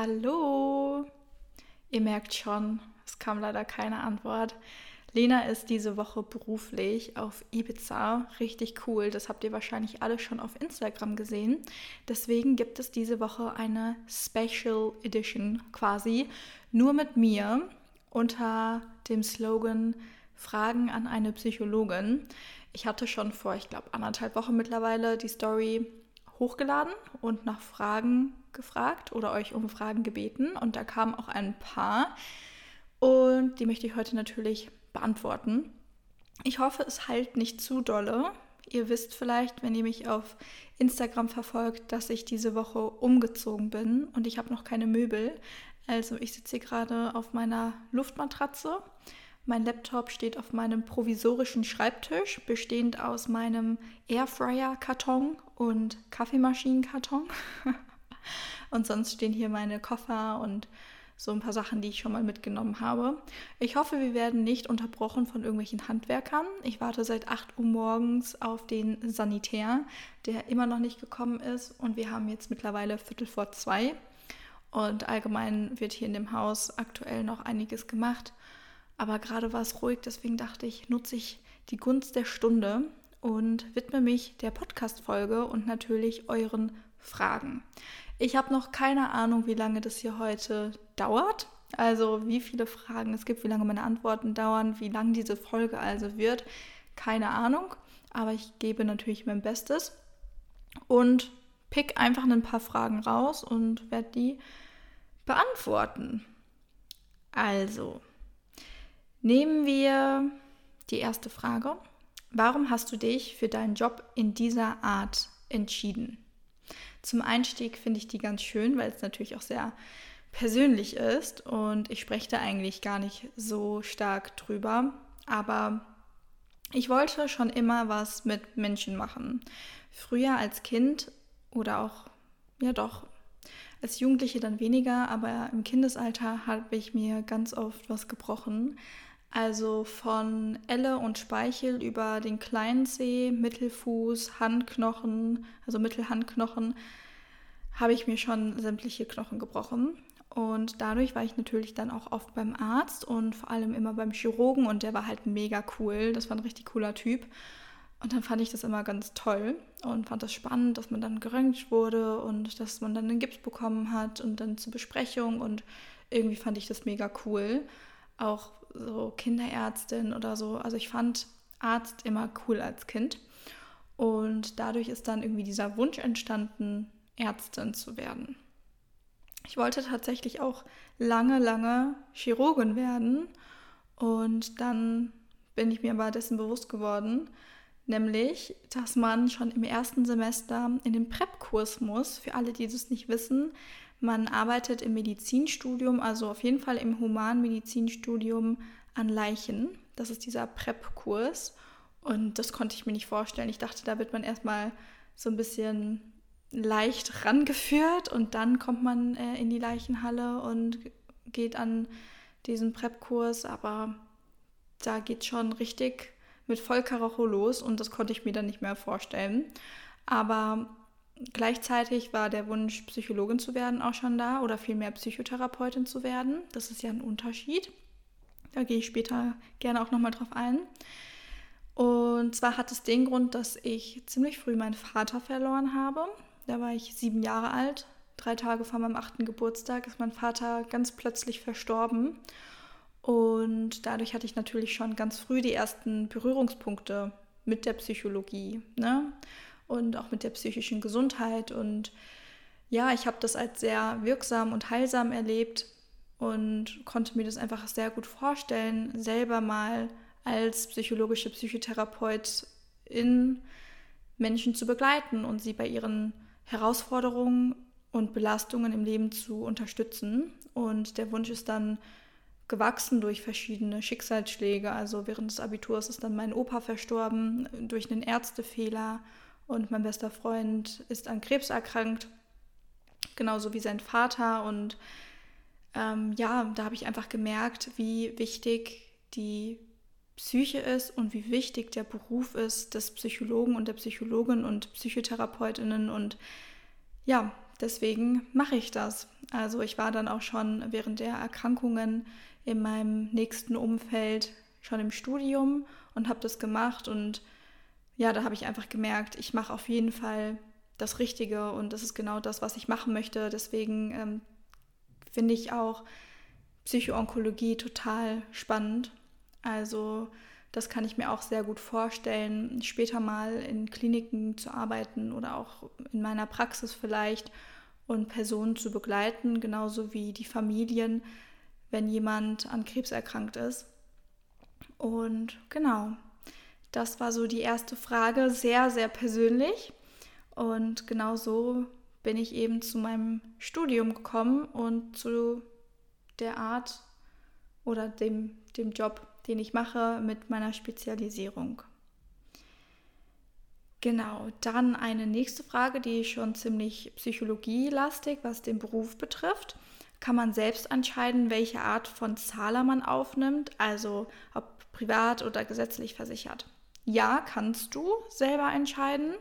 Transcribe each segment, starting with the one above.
Hallo. Ihr merkt schon, es kam leider keine Antwort. Lena ist diese Woche beruflich auf Ibiza. Richtig cool. Das habt ihr wahrscheinlich alle schon auf Instagram gesehen. Deswegen gibt es diese Woche eine Special Edition quasi. Nur mit mir unter dem Slogan Fragen an eine Psychologin. Ich hatte schon vor, ich glaube, anderthalb Wochen mittlerweile die Story hochgeladen und nach Fragen gefragt oder euch um Fragen gebeten. Und da kamen auch ein paar. Und die möchte ich heute natürlich beantworten. Ich hoffe, es heilt nicht zu dolle. Ihr wisst vielleicht, wenn ihr mich auf Instagram verfolgt, dass ich diese Woche umgezogen bin und ich habe noch keine Möbel. Also ich sitze hier gerade auf meiner Luftmatratze. Mein Laptop steht auf meinem provisorischen Schreibtisch, bestehend aus meinem Airfryer-Karton und Kaffeemaschinen-Karton. und sonst stehen hier meine Koffer und so ein paar Sachen, die ich schon mal mitgenommen habe. Ich hoffe, wir werden nicht unterbrochen von irgendwelchen Handwerkern. Ich warte seit 8 Uhr morgens auf den Sanitär, der immer noch nicht gekommen ist. Und wir haben jetzt mittlerweile Viertel vor zwei. Und allgemein wird hier in dem Haus aktuell noch einiges gemacht. Aber gerade war es ruhig, deswegen dachte ich, nutze ich die Gunst der Stunde und widme mich der Podcast-Folge und natürlich euren Fragen. Ich habe noch keine Ahnung, wie lange das hier heute dauert. Also wie viele Fragen es gibt, wie lange meine Antworten dauern, wie lang diese Folge also wird. Keine Ahnung. Aber ich gebe natürlich mein Bestes und pick einfach ein paar Fragen raus und werde die beantworten. Also, nehmen wir die erste Frage. Warum hast du dich für deinen Job in dieser Art entschieden? Zum Einstieg finde ich die ganz schön, weil es natürlich auch sehr persönlich ist und ich spreche da eigentlich gar nicht so stark drüber. Aber ich wollte schon immer was mit Menschen machen. Früher als Kind oder auch, ja doch, als Jugendliche dann weniger, aber im Kindesalter habe ich mir ganz oft was gebrochen. Also von Elle und Speichel über den kleinen Zeh, Mittelfuß, Handknochen, also Mittelhandknochen, habe ich mir schon sämtliche Knochen gebrochen. Und dadurch war ich natürlich dann auch oft beim Arzt und vor allem immer beim Chirurgen und der war halt mega cool. Das war ein richtig cooler Typ. Und dann fand ich das immer ganz toll und fand das spannend, dass man dann geröntgt wurde und dass man dann einen Gips bekommen hat und dann zur Besprechung und irgendwie fand ich das mega cool. Auch so Kinderärztin oder so. Also ich fand Arzt immer cool als Kind. Und dadurch ist dann irgendwie dieser Wunsch entstanden, Ärztin zu werden. Ich wollte tatsächlich auch lange, lange Chirurgin werden. Und dann bin ich mir aber dessen bewusst geworden, nämlich, dass man schon im ersten Semester in den Prep-Kurs muss. Für alle, die das nicht wissen, man arbeitet im Medizinstudium, also auf jeden Fall im Humanmedizinstudium an Leichen. Das ist dieser PrEP-Kurs. Und das konnte ich mir nicht vorstellen. Ich dachte, da wird man erstmal so ein bisschen leicht rangeführt und dann kommt man äh, in die Leichenhalle und geht an diesen PrEP-Kurs. Aber da geht schon richtig mit Vollkaracho los und das konnte ich mir dann nicht mehr vorstellen. Aber Gleichzeitig war der Wunsch, Psychologin zu werden, auch schon da oder vielmehr Psychotherapeutin zu werden. Das ist ja ein Unterschied. Da gehe ich später gerne auch nochmal drauf ein. Und zwar hat es den Grund, dass ich ziemlich früh meinen Vater verloren habe. Da war ich sieben Jahre alt. Drei Tage vor meinem achten Geburtstag ist mein Vater ganz plötzlich verstorben. Und dadurch hatte ich natürlich schon ganz früh die ersten Berührungspunkte mit der Psychologie. Ne? Und auch mit der psychischen Gesundheit. Und ja, ich habe das als sehr wirksam und heilsam erlebt und konnte mir das einfach sehr gut vorstellen, selber mal als psychologische Psychotherapeutin Menschen zu begleiten und sie bei ihren Herausforderungen und Belastungen im Leben zu unterstützen. Und der Wunsch ist dann gewachsen durch verschiedene Schicksalsschläge. Also während des Abiturs ist dann mein Opa verstorben durch einen Ärztefehler und mein bester Freund ist an Krebs erkrankt, genauso wie sein Vater. Und ähm, ja, da habe ich einfach gemerkt, wie wichtig die Psyche ist und wie wichtig der Beruf ist des Psychologen und der Psychologin und Psychotherapeutinnen. Und ja, deswegen mache ich das. Also ich war dann auch schon während der Erkrankungen in meinem nächsten Umfeld schon im Studium und habe das gemacht und ja, da habe ich einfach gemerkt, ich mache auf jeden Fall das Richtige und das ist genau das, was ich machen möchte. Deswegen ähm, finde ich auch Psychoonkologie total spannend. Also das kann ich mir auch sehr gut vorstellen, später mal in Kliniken zu arbeiten oder auch in meiner Praxis vielleicht und Personen zu begleiten, genauso wie die Familien, wenn jemand an Krebs erkrankt ist. Und genau, das war so die erste Frage, sehr, sehr persönlich. Und genau so bin ich eben zu meinem Studium gekommen und zu der Art oder dem, dem Job, den ich mache mit meiner Spezialisierung. Genau, dann eine nächste Frage, die schon ziemlich psychologielastig, was den Beruf betrifft. Kann man selbst entscheiden, welche Art von Zahler man aufnimmt, also ob privat oder gesetzlich versichert? Ja, kannst du selber entscheiden.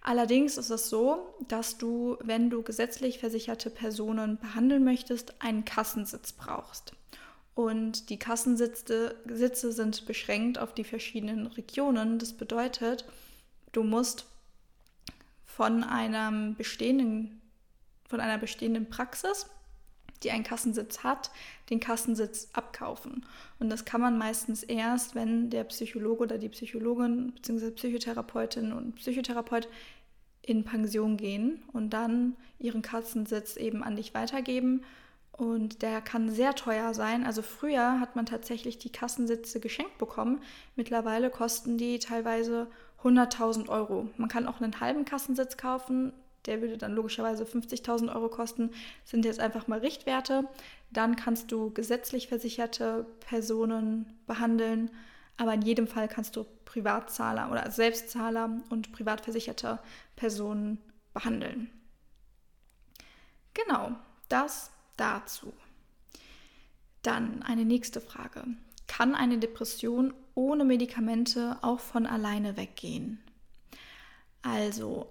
Allerdings ist es so, dass du, wenn du gesetzlich versicherte Personen behandeln möchtest, einen Kassensitz brauchst. Und die Kassensitze Sitze sind beschränkt auf die verschiedenen Regionen. Das bedeutet, du musst von einem bestehenden, von einer bestehenden Praxis, die einen Kassensitz hat, den Kassensitz abkaufen. Und das kann man meistens erst, wenn der Psychologe oder die Psychologin bzw. Psychotherapeutin und Psychotherapeut in Pension gehen und dann ihren Kassensitz eben an dich weitergeben und der kann sehr teuer sein. Also früher hat man tatsächlich die Kassensitze geschenkt bekommen. Mittlerweile kosten die teilweise 100.000 Euro. Man kann auch einen halben Kassensitz kaufen. Der würde dann logischerweise 50.000 Euro kosten. Sind jetzt einfach mal Richtwerte. Dann kannst du gesetzlich versicherte Personen behandeln. Aber in jedem Fall kannst du Privatzahler oder Selbstzahler und privat versicherte Personen behandeln. Genau, das dazu. Dann eine nächste Frage. Kann eine Depression ohne Medikamente auch von alleine weggehen? Also,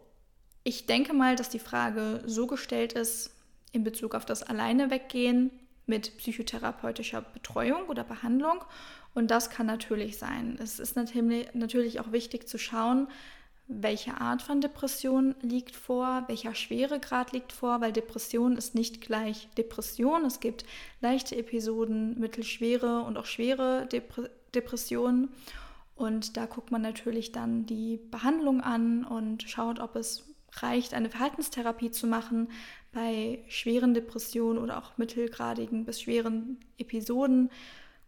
ich denke mal, dass die Frage so gestellt ist in Bezug auf das alleine weggehen mit psychotherapeutischer Betreuung oder Behandlung. Und das kann natürlich sein. Es ist natürlich auch wichtig zu schauen, welche Art von Depression liegt vor, welcher Schweregrad liegt vor, weil Depression ist nicht gleich Depression. Es gibt leichte Episoden, mittelschwere und auch schwere Depre Depressionen. Und da guckt man natürlich dann die Behandlung an und schaut, ob es reicht, eine Verhaltenstherapie zu machen. Bei schweren Depressionen oder auch mittelgradigen bis schweren Episoden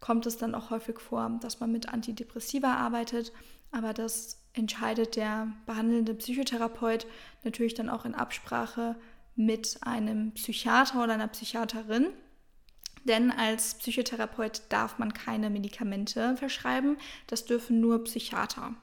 kommt es dann auch häufig vor, dass man mit Antidepressiva arbeitet. Aber das entscheidet der behandelnde Psychotherapeut natürlich dann auch in Absprache mit einem Psychiater oder einer Psychiaterin. Denn als Psychotherapeut darf man keine Medikamente verschreiben, das dürfen nur Psychiater.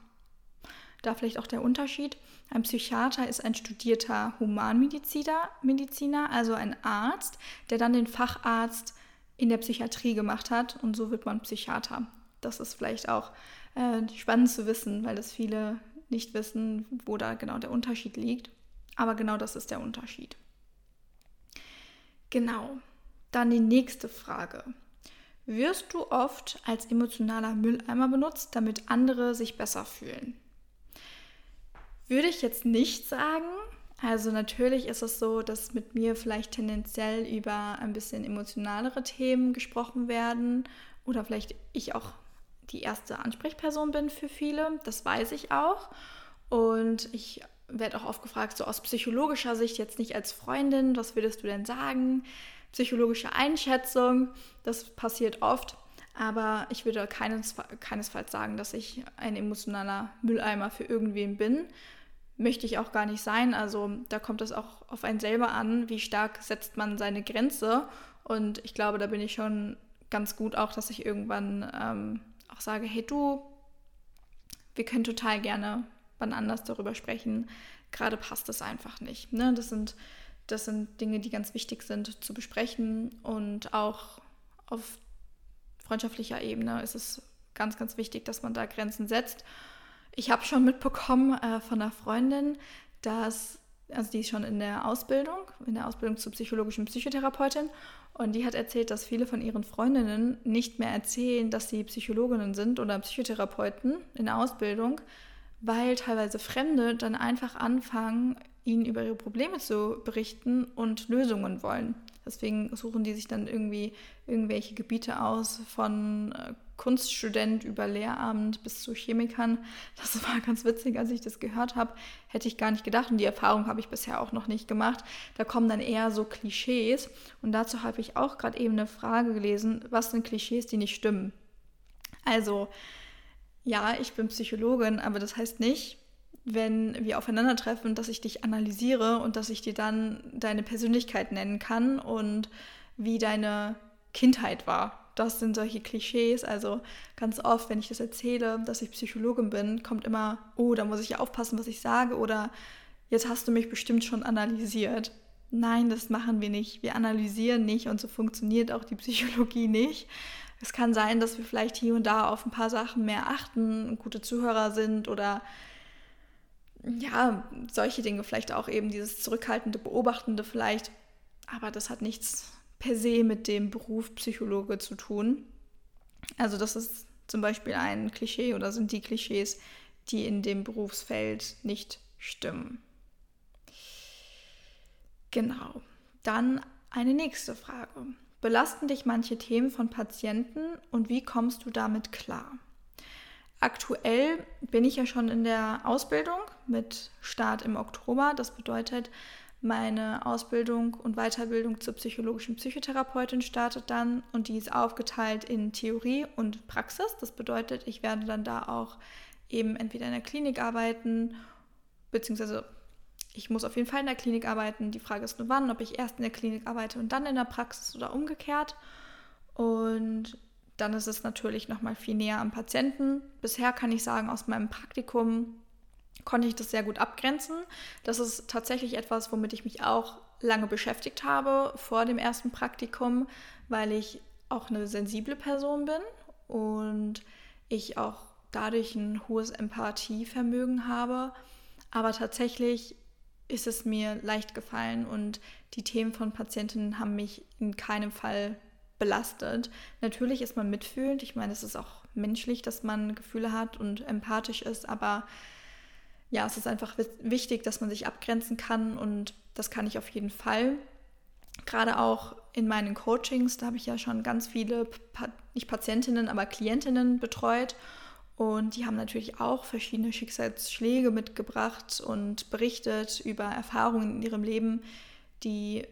Da vielleicht auch der Unterschied. Ein Psychiater ist ein studierter Humanmediziner, Mediziner, also ein Arzt, der dann den Facharzt in der Psychiatrie gemacht hat und so wird man Psychiater. Das ist vielleicht auch äh, spannend zu wissen, weil das viele nicht wissen, wo da genau der Unterschied liegt. Aber genau das ist der Unterschied. Genau. Dann die nächste Frage. Wirst du oft als emotionaler Mülleimer benutzt, damit andere sich besser fühlen? Würde ich jetzt nicht sagen. Also natürlich ist es so, dass mit mir vielleicht tendenziell über ein bisschen emotionalere Themen gesprochen werden oder vielleicht ich auch die erste Ansprechperson bin für viele. Das weiß ich auch. Und ich werde auch oft gefragt, so aus psychologischer Sicht, jetzt nicht als Freundin, was würdest du denn sagen? Psychologische Einschätzung, das passiert oft. Aber ich würde keines, keinesfalls sagen, dass ich ein emotionaler Mülleimer für irgendwen bin. Möchte ich auch gar nicht sein. Also da kommt es auch auf einen selber an, wie stark setzt man seine Grenze. Und ich glaube, da bin ich schon ganz gut auch, dass ich irgendwann ähm, auch sage, hey du, wir können total gerne wann anders darüber sprechen. Gerade passt es einfach nicht. Ne? Das, sind, das sind Dinge, die ganz wichtig sind zu besprechen und auch auf freundschaftlicher Ebene ist es ganz, ganz wichtig, dass man da Grenzen setzt. Ich habe schon mitbekommen äh, von einer Freundin, dass, also die ist schon in der Ausbildung in der Ausbildung zur psychologischen Psychotherapeutin und die hat erzählt, dass viele von ihren Freundinnen nicht mehr erzählen, dass sie Psychologinnen sind oder Psychotherapeuten in der Ausbildung, weil teilweise Fremde dann einfach anfangen, ihnen über ihre Probleme zu berichten und Lösungen wollen. Deswegen suchen die sich dann irgendwie irgendwelche Gebiete aus, von äh, Kunststudent über Lehramt bis zu Chemikern. Das war ganz witzig, als ich das gehört habe. Hätte ich gar nicht gedacht und die Erfahrung habe ich bisher auch noch nicht gemacht. Da kommen dann eher so Klischees und dazu habe ich auch gerade eben eine Frage gelesen, was sind Klischees, die nicht stimmen? Also, ja, ich bin Psychologin, aber das heißt nicht, wenn wir aufeinandertreffen, dass ich dich analysiere und dass ich dir dann deine Persönlichkeit nennen kann und wie deine Kindheit war. Das sind solche Klischees. Also ganz oft, wenn ich das erzähle, dass ich Psychologin bin, kommt immer, oh, da muss ich aufpassen, was ich sage oder jetzt hast du mich bestimmt schon analysiert. Nein, das machen wir nicht. Wir analysieren nicht und so funktioniert auch die Psychologie nicht. Es kann sein, dass wir vielleicht hier und da auf ein paar Sachen mehr achten, gute Zuhörer sind oder ja, solche Dinge vielleicht auch eben dieses zurückhaltende, beobachtende vielleicht. Aber das hat nichts per se mit dem Beruf Psychologe zu tun. Also das ist zum Beispiel ein Klischee oder sind die Klischees, die in dem Berufsfeld nicht stimmen. Genau. Dann eine nächste Frage. Belasten dich manche Themen von Patienten und wie kommst du damit klar? Aktuell bin ich ja schon in der Ausbildung mit Start im Oktober. Das bedeutet, meine Ausbildung und Weiterbildung zur psychologischen Psychotherapeutin startet dann und die ist aufgeteilt in Theorie und Praxis. Das bedeutet, ich werde dann da auch eben entweder in der Klinik arbeiten, beziehungsweise ich muss auf jeden Fall in der Klinik arbeiten. Die Frage ist nur wann, ob ich erst in der Klinik arbeite und dann in der Praxis oder umgekehrt. Und dann ist es natürlich noch mal viel näher am Patienten. Bisher kann ich sagen, aus meinem Praktikum konnte ich das sehr gut abgrenzen. Das ist tatsächlich etwas, womit ich mich auch lange beschäftigt habe vor dem ersten Praktikum, weil ich auch eine sensible Person bin und ich auch dadurch ein hohes Empathievermögen habe. Aber tatsächlich ist es mir leicht gefallen und die Themen von Patientinnen haben mich in keinem Fall belastet. Natürlich ist man mitfühlend. Ich meine, es ist auch menschlich, dass man Gefühle hat und empathisch ist, aber ja, es ist einfach wichtig, dass man sich abgrenzen kann und das kann ich auf jeden Fall. Gerade auch in meinen Coachings, da habe ich ja schon ganz viele, nicht Patientinnen, aber Klientinnen betreut und die haben natürlich auch verschiedene Schicksalsschläge mitgebracht und berichtet über Erfahrungen in ihrem Leben, die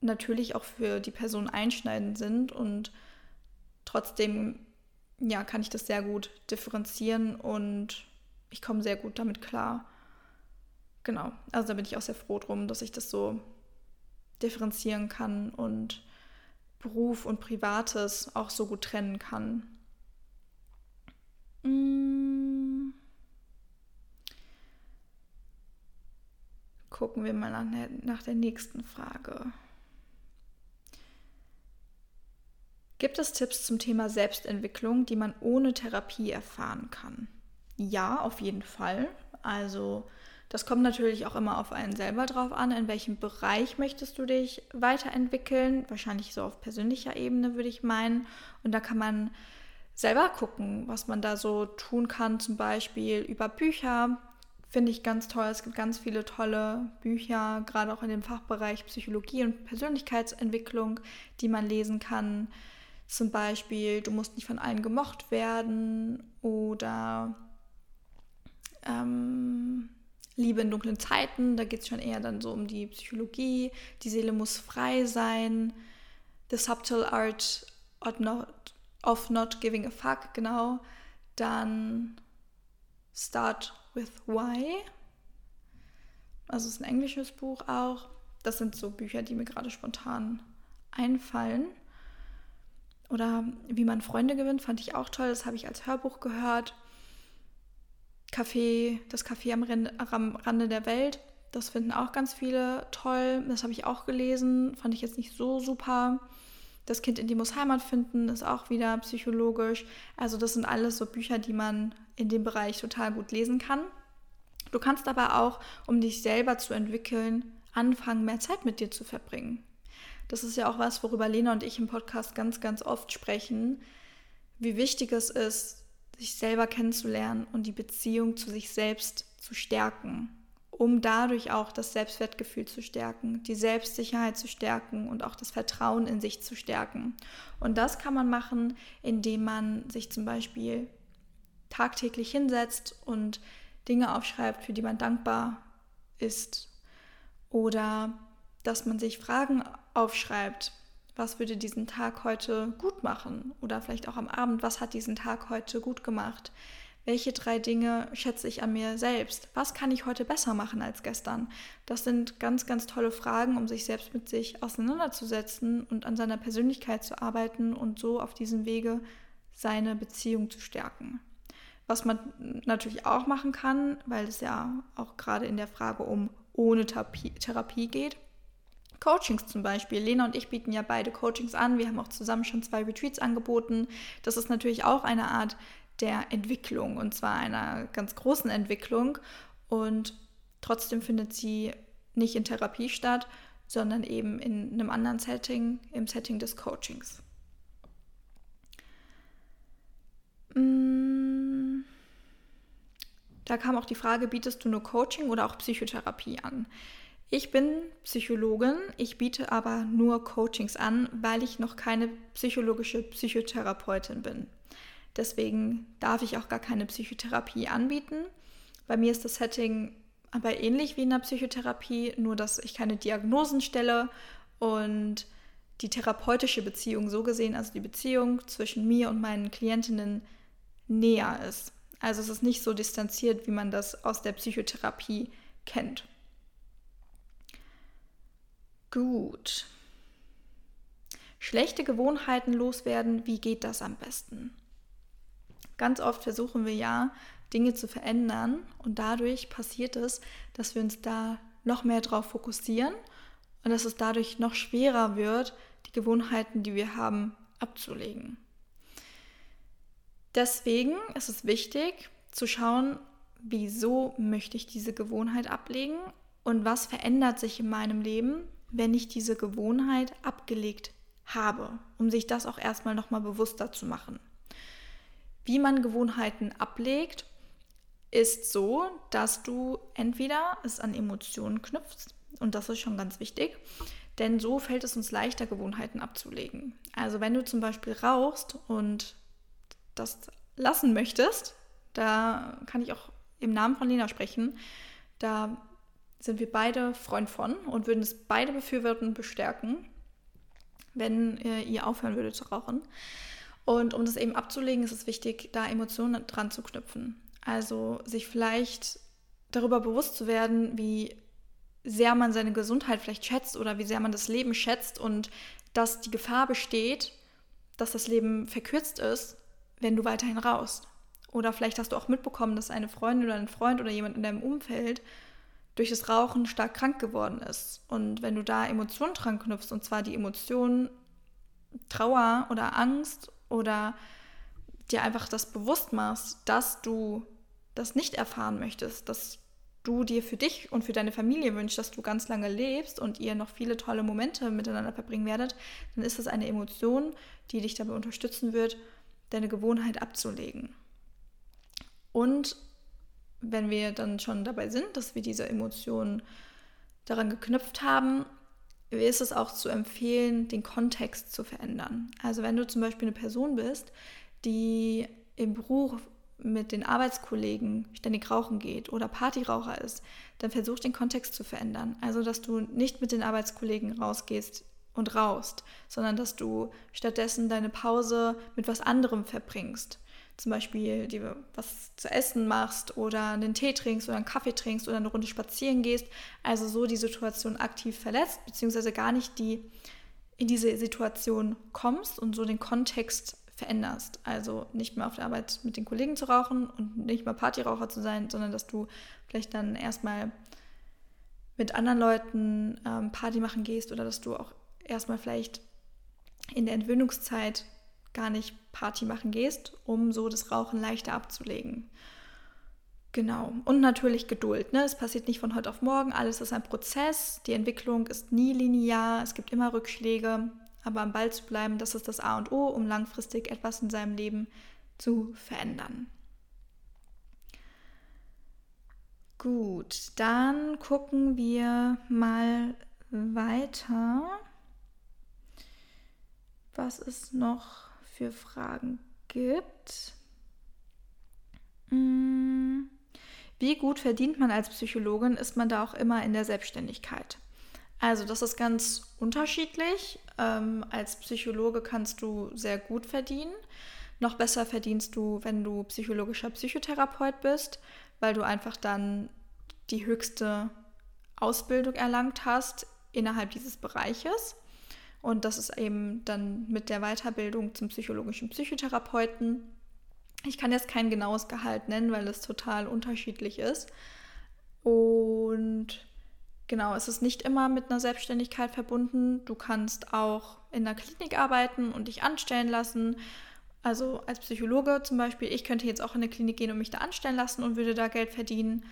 natürlich auch für die Person einschneidend sind und trotzdem ja, kann ich das sehr gut differenzieren und ich komme sehr gut damit klar. Genau, also da bin ich auch sehr froh drum, dass ich das so differenzieren kann und Beruf und Privates auch so gut trennen kann. Hm. Gucken wir mal nach nach der nächsten Frage. Gibt es Tipps zum Thema Selbstentwicklung, die man ohne Therapie erfahren kann? Ja, auf jeden Fall. Also das kommt natürlich auch immer auf einen selber drauf an, in welchem Bereich möchtest du dich weiterentwickeln. Wahrscheinlich so auf persönlicher Ebene würde ich meinen. Und da kann man selber gucken, was man da so tun kann. Zum Beispiel über Bücher. Finde ich ganz toll. Es gibt ganz viele tolle Bücher, gerade auch in dem Fachbereich Psychologie und Persönlichkeitsentwicklung, die man lesen kann. Zum Beispiel, du musst nicht von allen gemocht werden oder ähm, Liebe in dunklen Zeiten. Da geht es schon eher dann so um die Psychologie. Die Seele muss frei sein. The Subtle Art of Not, of not Giving a Fuck, genau. Dann Start with Why. Also es ist ein englisches Buch auch. Das sind so Bücher, die mir gerade spontan einfallen. Oder wie man Freunde gewinnt, fand ich auch toll. Das habe ich als Hörbuch gehört. Café, das Café am, am Rande der Welt. Das finden auch ganz viele toll. Das habe ich auch gelesen. Fand ich jetzt nicht so super. Das Kind in die muss Heimat finden ist auch wieder psychologisch. Also das sind alles so Bücher, die man in dem Bereich total gut lesen kann. Du kannst aber auch, um dich selber zu entwickeln, anfangen, mehr Zeit mit dir zu verbringen. Das ist ja auch was, worüber Lena und ich im Podcast ganz, ganz oft sprechen, wie wichtig es ist, sich selber kennenzulernen und die Beziehung zu sich selbst zu stärken, um dadurch auch das Selbstwertgefühl zu stärken, die Selbstsicherheit zu stärken und auch das Vertrauen in sich zu stärken. Und das kann man machen, indem man sich zum Beispiel tagtäglich hinsetzt und Dinge aufschreibt, für die man dankbar ist. Oder dass man sich Fragen aufschreibt, was würde diesen Tag heute gut machen? Oder vielleicht auch am Abend, was hat diesen Tag heute gut gemacht? Welche drei Dinge schätze ich an mir selbst? Was kann ich heute besser machen als gestern? Das sind ganz, ganz tolle Fragen, um sich selbst mit sich auseinanderzusetzen und an seiner Persönlichkeit zu arbeiten und so auf diesem Wege seine Beziehung zu stärken. Was man natürlich auch machen kann, weil es ja auch gerade in der Frage um ohne Therapie, geht. Coachings zum Beispiel. Lena und ich bieten ja beide Coachings an. Wir haben auch zusammen schon zwei Retreats angeboten. Das ist natürlich auch eine Art der Entwicklung und zwar einer ganz großen Entwicklung. Und trotzdem findet sie nicht in Therapie statt, sondern eben in einem anderen Setting, im Setting des Coachings. Mm. Da kam auch die Frage, bietest du nur Coaching oder auch Psychotherapie an? Ich bin Psychologin, ich biete aber nur Coachings an, weil ich noch keine psychologische Psychotherapeutin bin. Deswegen darf ich auch gar keine Psychotherapie anbieten. Bei mir ist das Setting aber ähnlich wie in der Psychotherapie, nur dass ich keine Diagnosen stelle und die therapeutische Beziehung so gesehen, also die Beziehung zwischen mir und meinen Klientinnen näher ist. Also es ist nicht so distanziert, wie man das aus der Psychotherapie kennt. Gut. Schlechte Gewohnheiten loswerden, wie geht das am besten? Ganz oft versuchen wir ja, Dinge zu verändern und dadurch passiert es, dass wir uns da noch mehr drauf fokussieren und dass es dadurch noch schwerer wird, die Gewohnheiten, die wir haben, abzulegen. Deswegen ist es wichtig zu schauen, wieso möchte ich diese Gewohnheit ablegen und was verändert sich in meinem Leben, wenn ich diese Gewohnheit abgelegt habe, um sich das auch erstmal nochmal bewusster zu machen. Wie man Gewohnheiten ablegt, ist so, dass du entweder es an Emotionen knüpfst, und das ist schon ganz wichtig, denn so fällt es uns leichter, Gewohnheiten abzulegen. Also wenn du zum Beispiel rauchst und das lassen möchtest, da kann ich auch im Namen von Lena sprechen, da sind wir beide Freund von und würden es beide befürworten und bestärken, wenn ihr aufhören würdet zu rauchen. Und um das eben abzulegen, ist es wichtig, da Emotionen dran zu knüpfen. Also sich vielleicht darüber bewusst zu werden, wie sehr man seine Gesundheit vielleicht schätzt oder wie sehr man das Leben schätzt und dass die Gefahr besteht, dass das Leben verkürzt ist, wenn du weiterhin rauchst. Oder vielleicht hast du auch mitbekommen, dass eine Freundin oder ein Freund oder jemand in deinem Umfeld durch das Rauchen stark krank geworden ist. Und wenn du da Emotionen dran knüpfst, und zwar die Emotionen Trauer oder Angst oder dir einfach das bewusst machst, dass du das nicht erfahren möchtest, dass du dir für dich und für deine Familie wünschst, dass du ganz lange lebst und ihr noch viele tolle Momente miteinander verbringen werdet, dann ist das eine Emotion, die dich dabei unterstützen wird, deine Gewohnheit abzulegen. Und wenn wir dann schon dabei sind, dass wir diese Emotionen daran geknüpft haben, ist es auch zu empfehlen, den Kontext zu verändern. Also wenn du zum Beispiel eine Person bist, die im Beruf mit den Arbeitskollegen ständig rauchen geht oder Partyraucher ist, dann versuch den Kontext zu verändern. Also dass du nicht mit den Arbeitskollegen rausgehst und rauchst, sondern dass du stattdessen deine Pause mit was anderem verbringst. Zum Beispiel dir was zu essen machst oder einen Tee trinkst oder einen Kaffee trinkst oder eine Runde spazieren gehst. Also so die Situation aktiv verletzt, beziehungsweise gar nicht die in diese Situation kommst und so den Kontext veränderst. Also nicht mehr auf der Arbeit mit den Kollegen zu rauchen und nicht mehr Partyraucher zu sein, sondern dass du vielleicht dann erstmal mit anderen Leuten ähm, Party machen gehst oder dass du auch erstmal vielleicht in der Entwöhnungszeit gar nicht Party machen gehst, um so das Rauchen leichter abzulegen. Genau. Und natürlich Geduld. Ne? Es passiert nicht von heute auf morgen. Alles ist ein Prozess. Die Entwicklung ist nie linear. Es gibt immer Rückschläge. Aber am Ball zu bleiben, das ist das A und O, um langfristig etwas in seinem Leben zu verändern. Gut, dann gucken wir mal weiter, was es noch für Fragen gibt. Hm. Wie gut verdient man als Psychologin? Ist man da auch immer in der Selbstständigkeit? Also das ist ganz unterschiedlich. Ähm, als Psychologe kannst du sehr gut verdienen. Noch besser verdienst du, wenn du psychologischer Psychotherapeut bist, weil du einfach dann die höchste Ausbildung erlangt hast innerhalb dieses Bereiches. Und das ist eben dann mit der Weiterbildung zum psychologischen Psychotherapeuten ich kann jetzt kein genaues Gehalt nennen, weil es total unterschiedlich ist. Und genau, es ist nicht immer mit einer Selbstständigkeit verbunden. Du kannst auch in der Klinik arbeiten und dich anstellen lassen. Also als Psychologe zum Beispiel, ich könnte jetzt auch in eine Klinik gehen und mich da anstellen lassen und würde da Geld verdienen.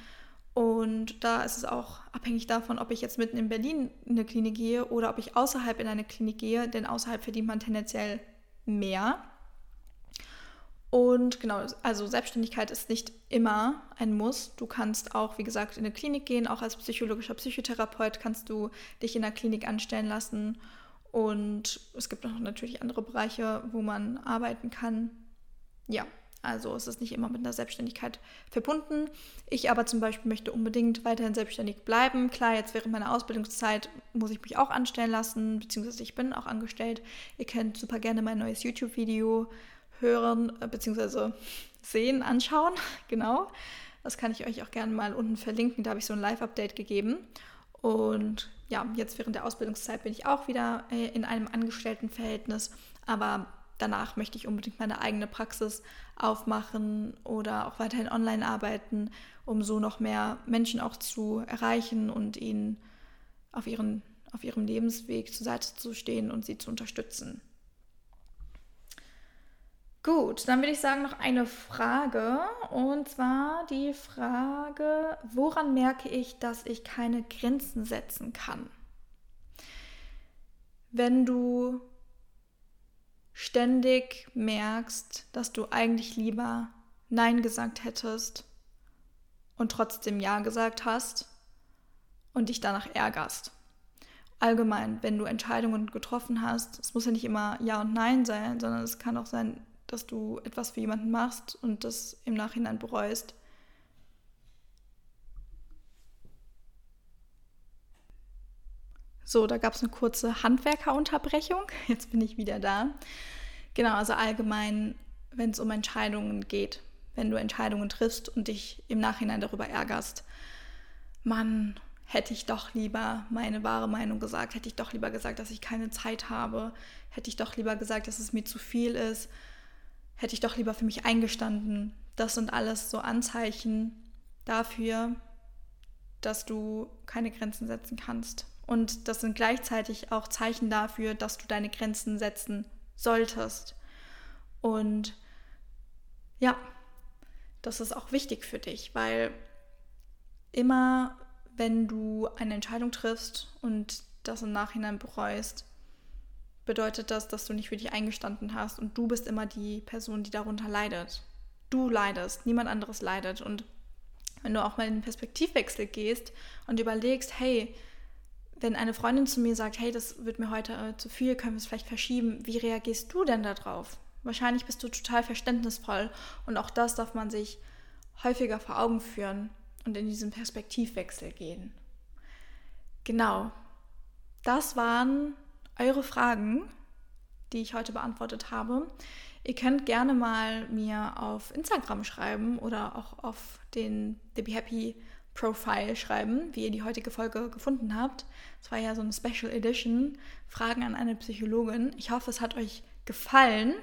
Und da ist es auch abhängig davon, ob ich jetzt mitten in Berlin in eine Klinik gehe oder ob ich außerhalb in eine Klinik gehe, denn außerhalb verdient man tendenziell mehr. Und genau, also Selbstständigkeit ist nicht immer ein Muss. Du kannst auch, wie gesagt, in eine Klinik gehen. Auch als psychologischer Psychotherapeut kannst du dich in der Klinik anstellen lassen. Und es gibt noch natürlich andere Bereiche, wo man arbeiten kann. Ja, also es ist nicht immer mit einer Selbstständigkeit verbunden. Ich aber zum Beispiel möchte unbedingt weiterhin selbstständig bleiben. Klar, jetzt während meiner Ausbildungszeit muss ich mich auch anstellen lassen, beziehungsweise ich bin auch angestellt. Ihr kennt super gerne mein neues YouTube-Video hören äh, bzw. sehen, anschauen. Genau. Das kann ich euch auch gerne mal unten verlinken. Da habe ich so ein Live-Update gegeben. Und ja, jetzt während der Ausbildungszeit bin ich auch wieder äh, in einem Angestelltenverhältnis. Aber danach möchte ich unbedingt meine eigene Praxis aufmachen oder auch weiterhin online arbeiten, um so noch mehr Menschen auch zu erreichen und ihnen auf, ihren, auf ihrem Lebensweg zur Seite zu stehen und sie zu unterstützen. Gut, dann würde ich sagen noch eine Frage und zwar die Frage, woran merke ich, dass ich keine Grenzen setzen kann? Wenn du ständig merkst, dass du eigentlich lieber Nein gesagt hättest und trotzdem Ja gesagt hast und dich danach ärgerst. Allgemein, wenn du Entscheidungen getroffen hast, es muss ja nicht immer Ja und Nein sein, sondern es kann auch sein, dass du etwas für jemanden machst und das im Nachhinein bereust. So, da gab es eine kurze Handwerkerunterbrechung. Jetzt bin ich wieder da. Genau, also allgemein, wenn es um Entscheidungen geht, wenn du Entscheidungen triffst und dich im Nachhinein darüber ärgerst, Mann, hätte ich doch lieber meine wahre Meinung gesagt, hätte ich doch lieber gesagt, dass ich keine Zeit habe, hätte ich doch lieber gesagt, dass es mir zu viel ist hätte ich doch lieber für mich eingestanden. Das sind alles so Anzeichen dafür, dass du keine Grenzen setzen kannst. Und das sind gleichzeitig auch Zeichen dafür, dass du deine Grenzen setzen solltest. Und ja, das ist auch wichtig für dich, weil immer wenn du eine Entscheidung triffst und das im Nachhinein bereust, bedeutet das, dass du nicht für dich eingestanden hast und du bist immer die Person, die darunter leidet. Du leidest, niemand anderes leidet. Und wenn du auch mal in den Perspektivwechsel gehst und überlegst, hey, wenn eine Freundin zu mir sagt, hey, das wird mir heute äh, zu viel, können wir es vielleicht verschieben, wie reagierst du denn darauf? Wahrscheinlich bist du total verständnisvoll und auch das darf man sich häufiger vor Augen führen und in diesen Perspektivwechsel gehen. Genau. Das waren eure Fragen, die ich heute beantwortet habe. Ihr könnt gerne mal mir auf Instagram schreiben oder auch auf den The Be Happy Profile schreiben, wie ihr die heutige Folge gefunden habt. Es war ja so eine Special Edition, Fragen an eine Psychologin. Ich hoffe, es hat euch gefallen.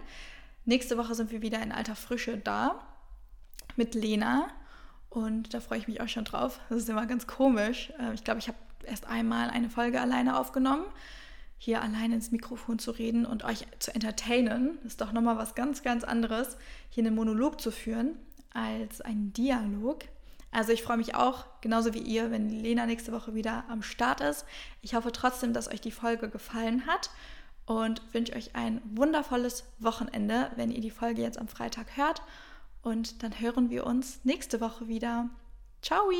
Nächste Woche sind wir wieder in alter Frische da mit Lena und da freue ich mich auch schon drauf. Das ist immer ganz komisch. Äh, ich glaube, ich habe erst einmal eine Folge alleine aufgenommen hier allein ins Mikrofon zu reden und euch zu entertainen, ist doch nochmal was ganz, ganz anderes, hier einen Monolog zu führen als einen Dialog. Also ich freue mich auch, genauso wie ihr, wenn Lena nächste Woche wieder am Start ist. Ich hoffe trotzdem, dass euch die Folge gefallen hat und wünsche euch ein wundervolles Wochenende, wenn ihr die Folge jetzt am Freitag hört. Und dann hören wir uns nächste Woche wieder. Ciao!